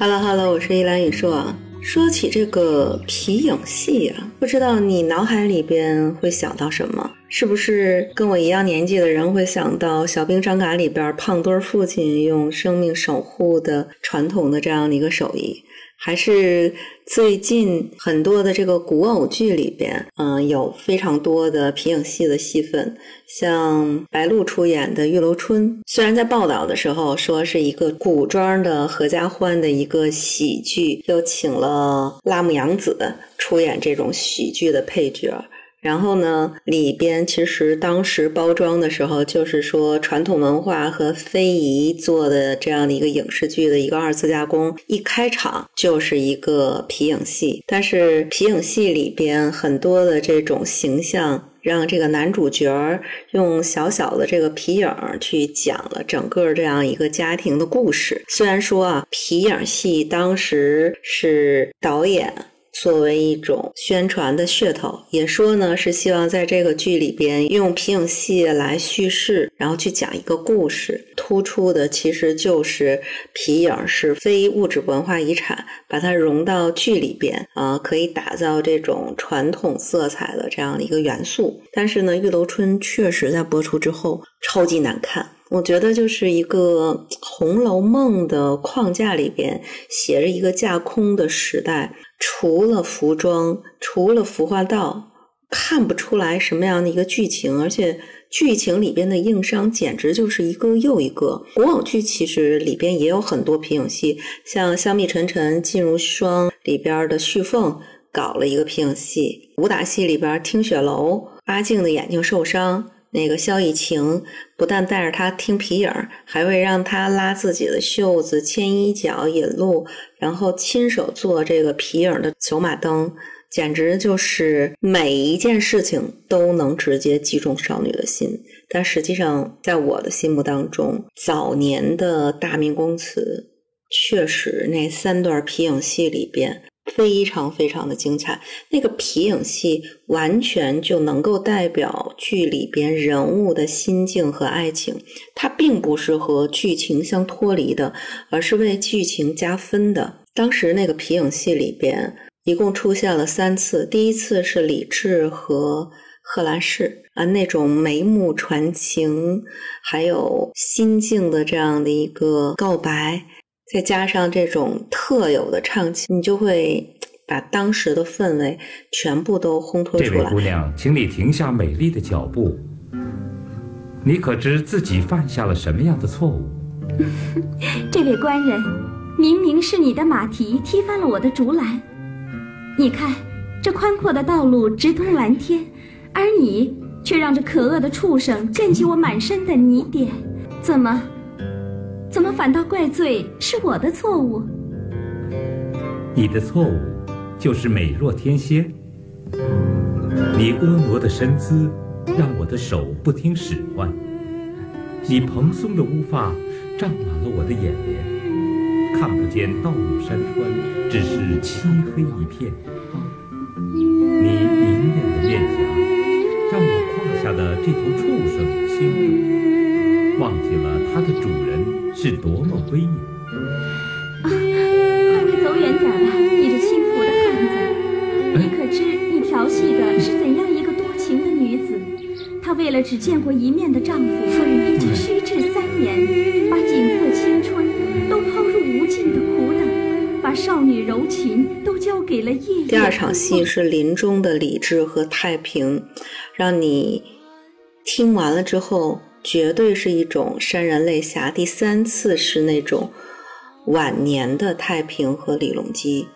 Hello Hello，我是依兰雨硕。说起这个皮影戏啊，不知道你脑海里边会想到什么？是不是跟我一样年纪的人会想到《小兵张嘎》里边胖墩儿父亲用生命守护的传统的这样的一个手艺？还是最近很多的这个古偶剧里边，嗯，有非常多的皮影戏的戏份，像白鹿出演的《玉楼春》，虽然在报道的时候说是一个古装的合家欢的一个喜剧，又请了辣目洋子出演这种喜剧的配角。然后呢，里边其实当时包装的时候，就是说传统文化和非遗做的这样的一个影视剧的一个二次加工。一开场就是一个皮影戏，但是皮影戏里边很多的这种形象，让这个男主角用小小的这个皮影去讲了整个这样一个家庭的故事。虽然说啊，皮影戏当时是导演。作为一种宣传的噱头，也说呢是希望在这个剧里边用皮影戏来叙事，然后去讲一个故事。突出的其实就是皮影是非物质文化遗产，把它融到剧里边啊，可以打造这种传统色彩的这样的一个元素。但是呢，《玉楼春》确实在播出之后超级难看。我觉得就是一个《红楼梦》的框架里边写着一个架空的时代。除了服装，除了服化道，看不出来什么样的一个剧情，而且剧情里边的硬伤简直就是一个又一个。古偶剧其实里边也有很多皮影戏，像《香蜜沉沉烬如霜》里边的旭凤搞了一个皮影戏，武打戏里边听雪楼阿静的眼睛受伤。那个萧以晴不但带着他听皮影，还会让他拉自己的袖子、牵衣角、引路，然后亲手做这个皮影的走马灯，简直就是每一件事情都能直接击中少女的心。但实际上，在我的心目当中，早年的大明宫词确实那三段皮影戏里边。非常非常的精彩，那个皮影戏完全就能够代表剧里边人物的心境和爱情，它并不是和剧情相脱离的，而是为剧情加分的。当时那个皮影戏里边一共出现了三次，第一次是李治和贺兰氏啊那种眉目传情，还有心境的这样的一个告白。再加上这种特有的唱腔，你就会把当时的氛围全部都烘托出来。这位姑娘，请你停下美丽的脚步。你可知自己犯下了什么样的错误？这位官人，明明是你的马蹄踢翻了我的竹篮。你看，这宽阔的道路直通蓝天，而你却让这可恶的畜生溅起我满身的泥点。怎么？怎么反倒怪罪是我的错误？你的错误就是美若天仙。你婀娜的身姿让我的手不听使唤，你蓬松的乌发占满了我的眼帘，看不见道路山川，只是漆黑一片。你明艳的面颊让我胯下的这头威严！啊，快走远点吧，你这轻浮的汉子！你可知你调戏的是怎样一个多情的女子？她为了只见过一面的丈夫，夫人一直虚掷三年，把锦瑟青春都抛入无尽的苦等，把少女柔情都交给了夜。第二场戏是林中的理智和太平，让你听完了之后。绝对是一种潸然泪下。第三次是那种晚年的太平和李隆基，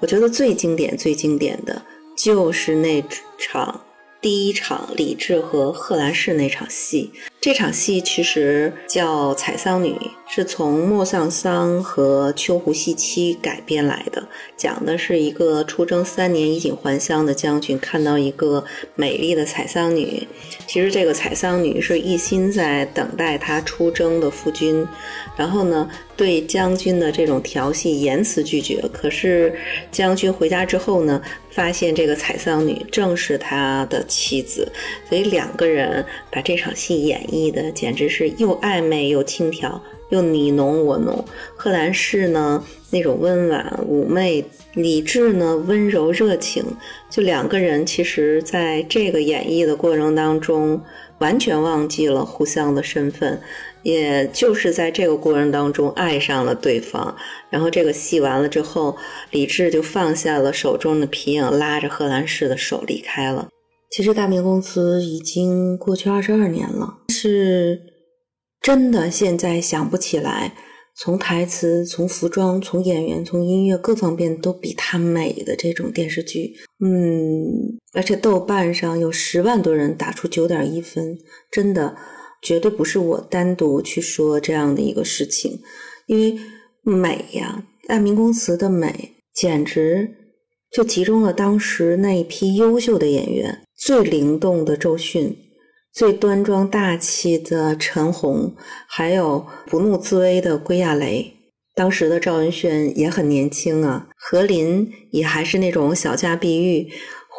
我觉得最经典、最经典的就是那场第一场李治和贺兰氏那场戏。这场戏其实叫《采桑女》，是从莫桑桑和秋胡戏妻改编来的，讲的是一个出征三年衣锦还乡的将军看到一个美丽的采桑女，其实这个采桑女是一心在等待他出征的夫君，然后呢对将军的这种调戏严词拒绝，可是将军回家之后呢，发现这个采桑女正是他的妻子，所以两个人把这场戏演绎。绎的简直是又暧昧又轻佻，又你侬我侬。贺兰氏呢，那种温婉妩媚；李治呢，温柔热情。就两个人，其实在这个演绎的过程当中，完全忘记了互相的身份。也就是在这个过程当中爱上了对方，然后这个戏完了之后，李治就放下了手中的皮影，拉着贺兰氏的手离开了。其实大明宫词已经过去二十二年了，是真的现在想不起来，从台词、从服装、从演员、从音乐各方面都比它美的这种电视剧。嗯，而且豆瓣上有十万多人打出九点一分，真的。绝对不是我单独去说这样的一个事情，因为美呀，大明宫词的美，简直就集中了当时那一批优秀的演员，最灵动的周迅，最端庄大气的陈红，还有不怒自威的归亚蕾。当时的赵文轩也很年轻啊，何琳也还是那种小家碧玉。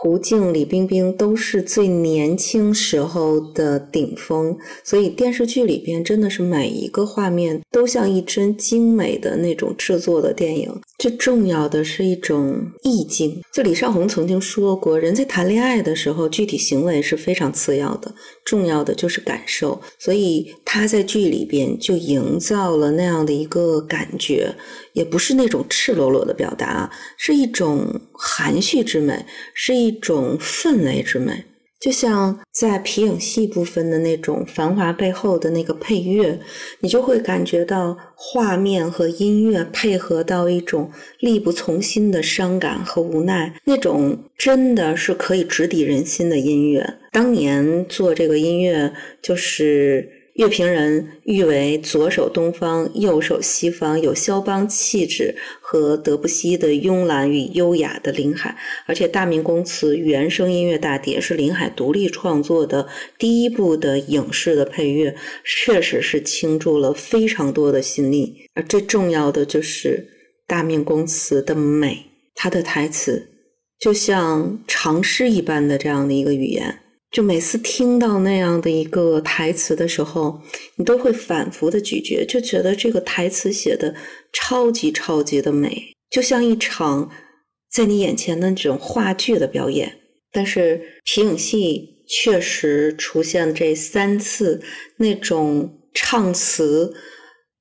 胡静、李冰冰都是最年轻时候的顶峰，所以电视剧里边真的是每一个画面都像一帧精美的那种制作的电影。最重要的是一种意境。就李少红曾经说过，人在谈恋爱的时候，具体行为是非常次要的，重要的就是感受。所以他在剧里边就营造了那样的一个感觉。也不是那种赤裸裸的表达，是一种含蓄之美，是一种氛围之美。就像在皮影戏部分的那种繁华背后的那个配乐，你就会感觉到画面和音乐配合到一种力不从心的伤感和无奈，那种真的是可以直抵人心的音乐。当年做这个音乐就是。乐评人誉为左手东方，右手西方，有肖邦气质和德布西的慵懒与优雅的林海。而且《大明宫词》原声音乐大碟是林海独立创作的第一部的影视的配乐，确实是倾注了非常多的心力。而最重要的就是《大明宫词》的美，它的台词就像长诗一般的这样的一个语言。就每次听到那样的一个台词的时候，你都会反复的咀嚼，就觉得这个台词写的超级超级的美，就像一场在你眼前的这种话剧的表演。但是皮影戏确实出现这三次那种唱词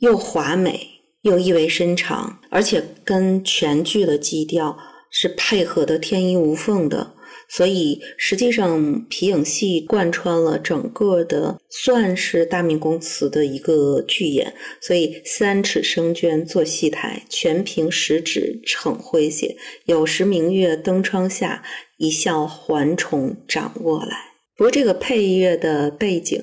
又华美又意味深长，而且跟全剧的基调是配合的天衣无缝的。所以，实际上皮影戏贯穿了整个的，算是大明宫词的一个剧演。所以，三尺生绢做戏台，全凭十指逞诙谐。有时明月登窗下，一笑还重掌握来。不过，这个配乐的背景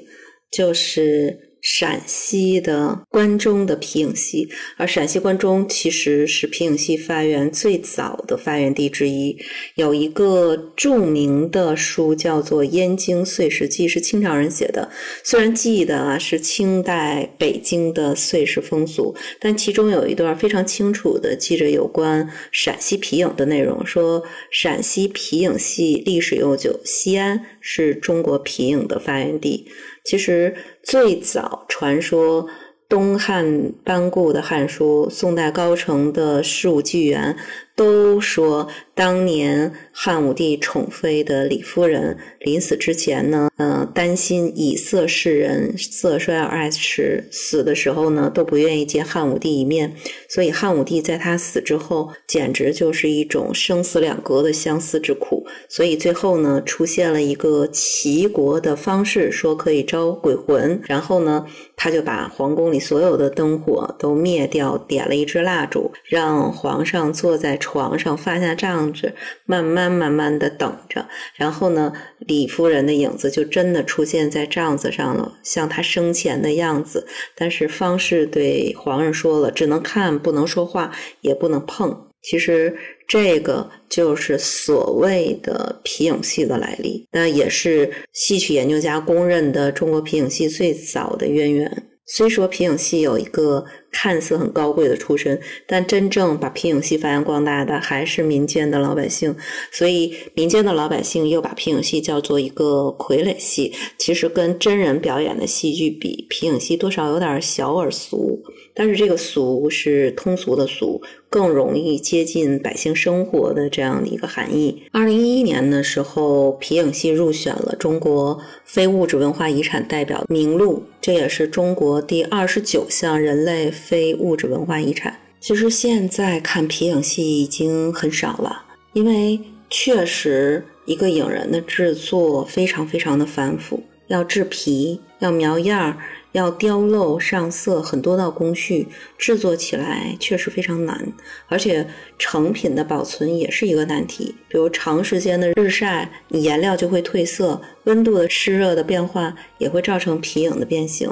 就是。陕西的关中的皮影戏，而陕西关中其实是皮影戏发源最早的发源地之一。有一个著名的书叫做《燕京岁时记》，是清朝人写的。虽然记的啊是清代北京的岁时风俗，但其中有一段非常清楚的记着有关陕西皮影的内容，说陕西皮影戏历史悠久，西安是中国皮影的发源地。其实最早传说东汉班固的《汉书》，宋代高澄的《事物纪元》。都说当年汉武帝宠妃的李夫人临死之前呢，呃，担心以色示人色衰而爱弛，死的时候呢都不愿意见汉武帝一面，所以汉武帝在他死之后，简直就是一种生死两隔的相思之苦。所以最后呢，出现了一个齐国的方式，说可以招鬼魂，然后呢，他就把皇宫里所有的灯火都灭掉，点了一支蜡烛，让皇上坐在。床上放下帐子，慢慢慢慢的等着，然后呢，李夫人的影子就真的出现在帐子上了，像她生前的样子。但是方士对皇上说了，只能看，不能说话，也不能碰。其实这个就是所谓的皮影戏的来历，那也是戏曲研究家公认的中国皮影戏最早的渊源。虽说皮影戏有一个看似很高贵的出身，但真正把皮影戏发扬光大的还是民间的老百姓。所以，民间的老百姓又把皮影戏叫做一个傀儡戏。其实，跟真人表演的戏剧比，皮影戏多少有点小而俗。但是，这个俗是通俗的俗，更容易接近百姓生活的这样的一个含义。二零一一年的时候，皮影戏入选了中国非物质文化遗产代表名录，这也是中国第二十九项人类非物质文化遗产。其实现在看皮影戏已经很少了，因为确实一个影人的制作非常非常的繁复，要制皮，要描样儿。要雕镂上色，很多道工序，制作起来确实非常难，而且成品的保存也是一个难题。比如长时间的日晒，你颜料就会褪色；温度的湿热的变化也会造成皮影的变形。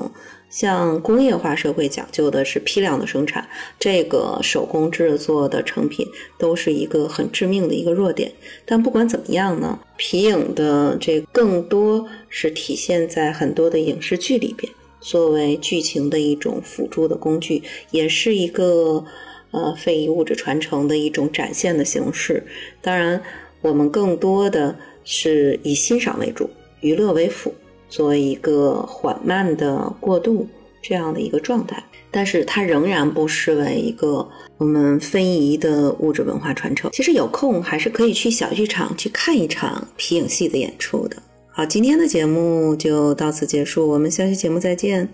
像工业化社会讲究的是批量的生产，这个手工制作的成品都是一个很致命的一个弱点。但不管怎么样呢，皮影的这更多是体现在很多的影视剧里边。作为剧情的一种辅助的工具，也是一个呃非遗物质传承的一种展现的形式。当然，我们更多的是以欣赏为主，娱乐为辅，做一个缓慢的过渡这样的一个状态。但是它仍然不失为一个我们非遗的物质文化传承。其实有空还是可以去小剧场去看一场皮影戏的演出的。好，今天的节目就到此结束，我们下期节目再见。